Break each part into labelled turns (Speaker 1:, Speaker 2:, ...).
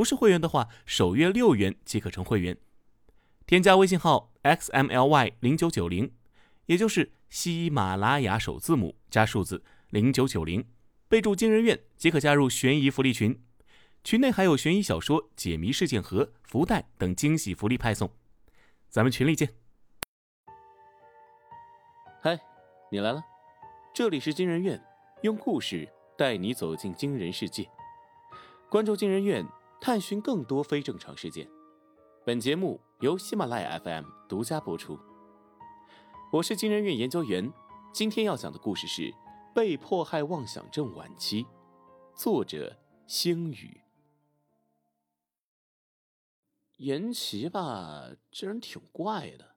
Speaker 1: 不是会员的话，首月六元即可成会员。添加微信号 xmly 零九九零，也就是喜马拉雅首字母加数字零九九零，备注“惊人院”即可加入悬疑福利群。群内还有悬疑小说、解谜事件盒、福袋等惊喜福利派送。咱们群里见。嗨，你来了，这里是惊人院，用故事带你走进惊人世界。关注惊人院。探寻更多非正常事件。本节目由喜马拉雅 FM 独家播出。我是金人院研究员，今天要讲的故事是《被迫害妄想症晚期》，作者星宇。严琦吧，这人挺怪的，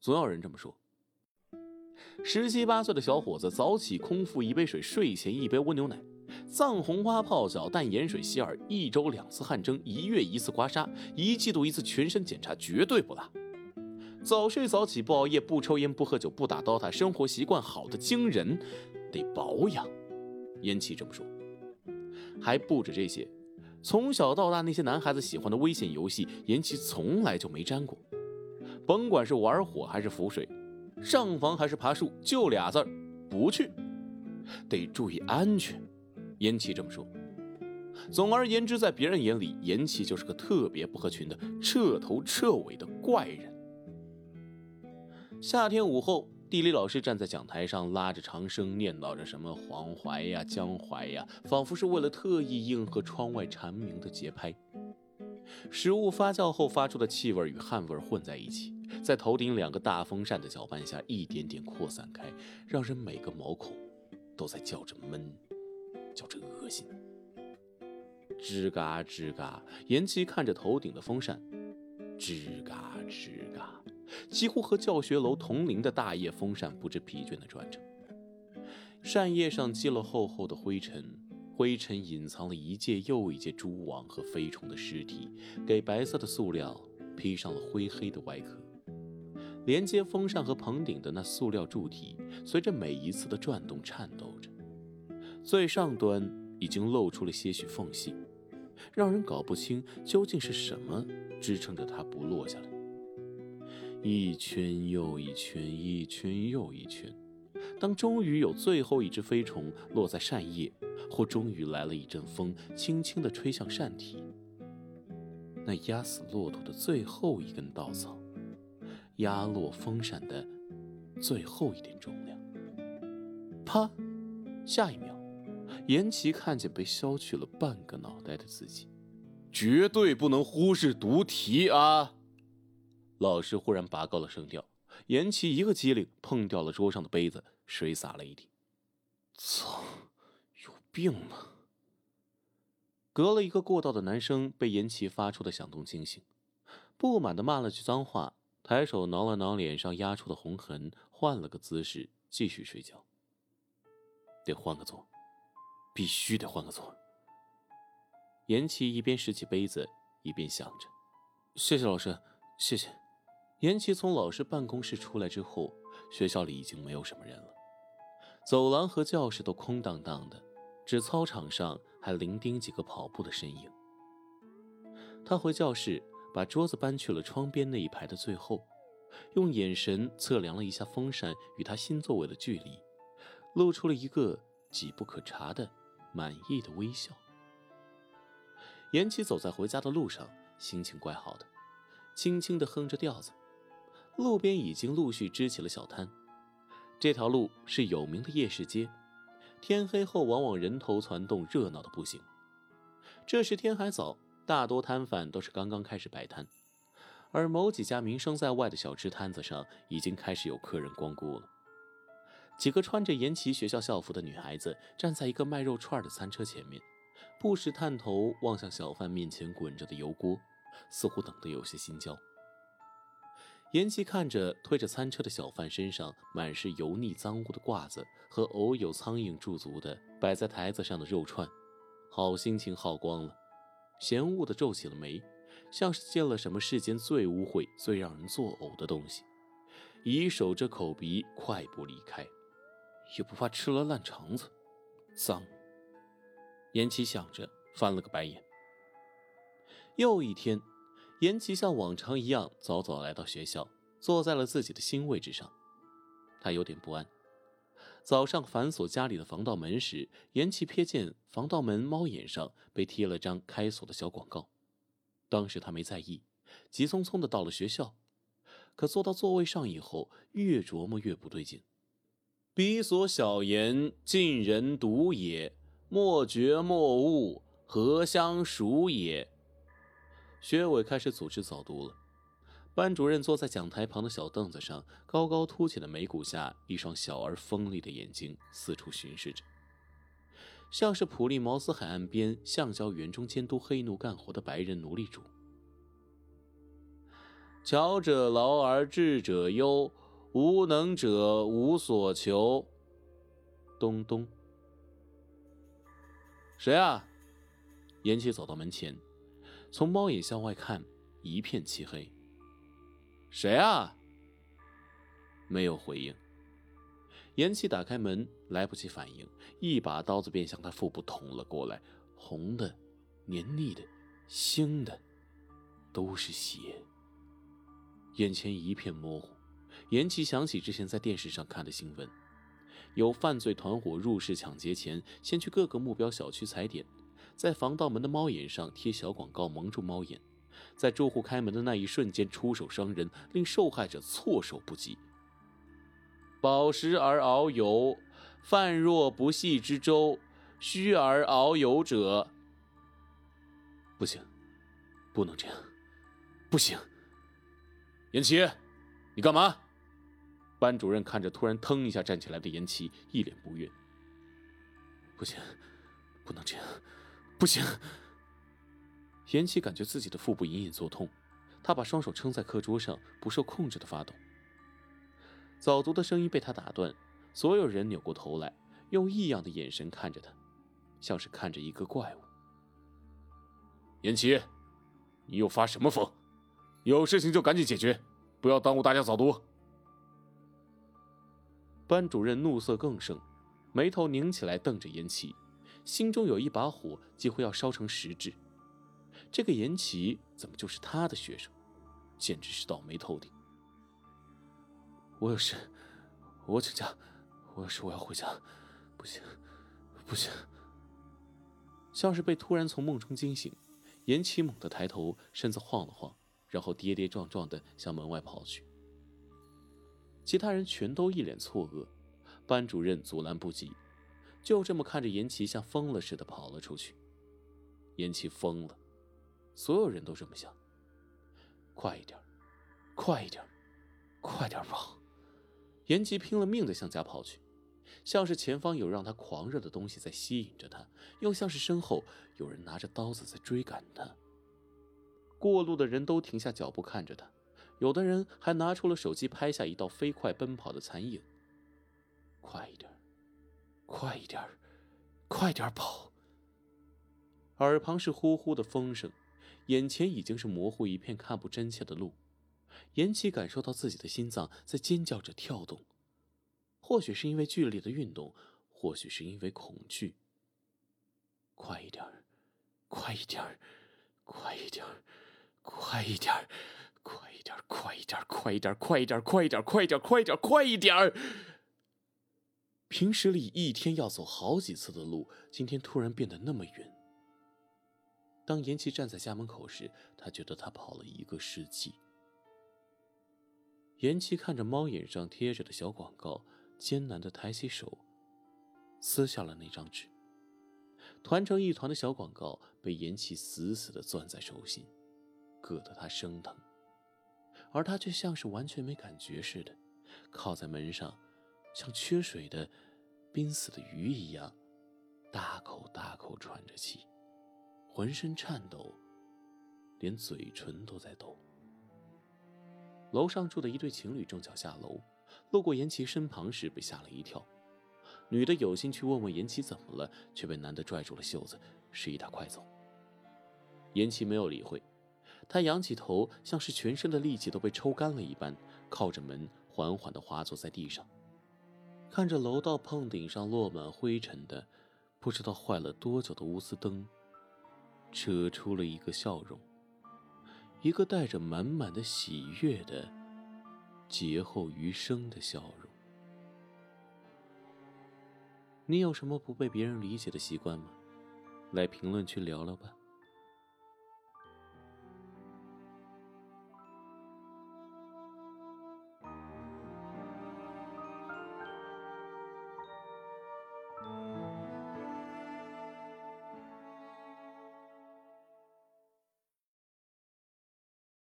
Speaker 1: 总有人这么说。十七八岁的小伙子，早起空腹一杯水，睡前一杯温牛奶。藏红花泡脚，淡盐水洗耳，一周两次汗蒸，一月一次刮痧，一季度一次全身检查，绝对不落。早睡早起，不熬夜，不抽烟，不喝酒，不打 DOTA，生活习惯好的惊人，得保养。严琦这么说。还不止这些，从小到大那些男孩子喜欢的危险游戏，严琦从来就没沾过。甭管是玩火还是浮水，上房还是爬树，就俩字儿：不去。得注意安全。严琦这么说。总而言之，在别人眼里，严琦就是个特别不合群的、彻头彻尾的怪人。夏天午后，地理老师站在讲台上，拉着长声念叨着什么黄淮呀、江淮呀，仿佛是为了特意应和窗外蝉鸣的节拍。食物发酵后发出的气味与汗味混在一起，在头顶两个大风扇的搅拌下，一点点扩散开，让人每个毛孔都在叫着闷。叫着恶心，吱嘎吱嘎，严琦看着头顶的风扇，吱嘎吱嘎，几乎和教学楼同龄的大叶风扇不知疲倦地转着。扇叶上积了厚厚的灰尘，灰尘隐藏了一届又一届蛛网和飞虫的尸体，给白色的塑料披上了灰黑的外壳。连接风扇和棚顶的那塑料柱体，随着每一次的转动颤抖着。最上端已经露出了些许缝隙，让人搞不清究竟是什么支撑着它不落下来。一圈又一圈，一圈又一圈。当终于有最后一只飞虫落在扇叶，或终于来了一阵风，轻轻地吹向扇体，那压死骆驼的最后一根稻草，压落风扇的最后一点重量。啪！下一秒。严琦看见被削去了半个脑袋的自己，绝对不能忽视读题啊！老师忽然拔高了声调，严琦一个机灵，碰掉了桌上的杯子，水洒了一地。操，有病吗？隔了一个过道的男生被严琦发出的响动惊醒，不满的骂了句脏话，抬手挠了挠脸上压出的红痕，换了个姿势继续睡觉。得换个座。必须得换个座。严琦一边拾起杯子，一边想着：“谢谢老师，谢谢。”严琦从老师办公室出来之后，学校里已经没有什么人了，走廊和教室都空荡荡的，只操场上还零丁几个跑步的身影。他回教室，把桌子搬去了窗边那一排的最后，用眼神测量了一下风扇与他新座位的距离，露出了一个几不可察的。满意的微笑。严琦走在回家的路上，心情怪好的，轻轻地哼着调子。路边已经陆续支起了小摊，这条路是有名的夜市街，天黑后往往人头攒动，热闹的不行。这时天还早，大多摊贩都是刚刚开始摆摊，而某几家名声在外的小吃摊子上，已经开始有客人光顾了。几个穿着严琦学校校服的女孩子站在一个卖肉串的餐车前面，不时探头望向小贩面前滚着的油锅，似乎等得有些心焦。严琦看着推着餐车的小贩身上满是油腻脏污的褂子和偶有苍蝇驻足的摆在台子上的肉串，好心情耗光了，嫌恶的皱起了眉，像是见了什么世间最污秽、最让人作呕的东西，以守着口鼻快步离开，也不怕吃了烂肠子，脏。严琦想着，翻了个白眼。又一天，严琦像往常一样早早来到学校，坐在了自己的新位置上。他有点不安。早上反锁家里的防盗门时，严琦瞥见防盗门猫眼上被贴了张开锁的小广告。当时他没在意，急匆匆的到了学校。可坐到座位上以后，越琢磨越不对劲。彼所小言，近人读也。莫觉莫悟，何相属也？学委开始组织早读了。班主任坐在讲台旁的小凳子上，高高凸起的眉骨下，一双小而锋利的眼睛四处巡视着，像是普利茅斯海岸边橡胶园中监督黑奴干活的白人奴隶主。巧者劳而智者忧，无能者无所求。咚咚。谁啊？严琦走到门前，从猫眼向外看，一片漆黑。谁啊？没有回应。严琦打开门，来不及反应，一把刀子便向他腹部捅了过来，红的、黏腻的、腥的，都是血。眼前一片模糊，严琦想起之前在电视上看的新闻。有犯罪团伙入室抢劫前，先去各个目标小区踩点，在防盗门的猫眼上贴小广告蒙住猫眼，在住户开门的那一瞬间出手伤人，令受害者措手不及。饱食而遨游，饭若不系之舟；虚而遨游者，不行，不能这样，不行。严琦，你干嘛？班主任看着突然腾一下站起来的严琦，一脸不悦。不行，不能这样，不行！严琦感觉自己的腹部隐隐作痛，他把双手撑在课桌上，不受控制的发抖。早读的声音被他打断，所有人扭过头来，用异样的眼神看着他，像是看着一个怪物。严琦，你又发什么疯？有事情就赶紧解决，不要耽误大家早读。班主任怒色更盛，眉头拧起来，瞪着严琦，心中有一把火几乎要烧成实质。这个严琦怎么就是他的学生？简直是倒霉透顶！我有事，我请假。我有事，我要回家。不行，不行！像是被突然从梦中惊醒，严琦猛地抬头，身子晃了晃，然后跌跌撞撞地向门外跑去。其他人全都一脸错愕，班主任阻拦不及，就这么看着严琦像疯了似的跑了出去。严琦疯了，所有人都这么想。快一点，快一点，快点跑！严琦拼了命的向家跑去，像是前方有让他狂热的东西在吸引着他，又像是身后有人拿着刀子在追赶他。过路的人都停下脚步看着他。有的人还拿出了手机拍下一道飞快奔跑的残影。快一点，快一点，快点跑！耳旁是呼呼的风声，眼前已经是模糊一片，看不真切的路。严琦感受到自己的心脏在尖叫着跳动，或许是因为剧烈的运动，或许是因为恐惧。快一点，快一点，快一点，快一点！快一点，快一点，快一点，快一点，快一点，快一点，快一点，快一点！平时里一天要走好几次的路，今天突然变得那么远。当严琦站在家门口时，他觉得他跑了一个世纪。严琦看着猫眼上贴着的小广告，艰难的抬起手，撕下了那张纸。团成一团的小广告被严琦死死的攥在手心，硌得他生疼。而他却像是完全没感觉似的，靠在门上，像缺水的濒死的鱼一样，大口大口喘着气。浑身颤抖，连嘴唇都在抖。楼上住的一对情侣正巧下楼，路过严琪身旁时被吓了一跳。女的有心去问问严琪怎么了，却被男的拽住了袖子，示意他快走。严琪没有理会，他仰起头，像是全身的力气都被抽干了一般，靠着门缓缓地滑坐在地上，看着楼道碰顶上落满灰尘的、不知道坏了多久的钨丝灯，扯出了一个笑容，一个带着满满的喜悦的劫后余生的笑容。你有什么不被别人理解的习惯吗？来评论区聊聊吧。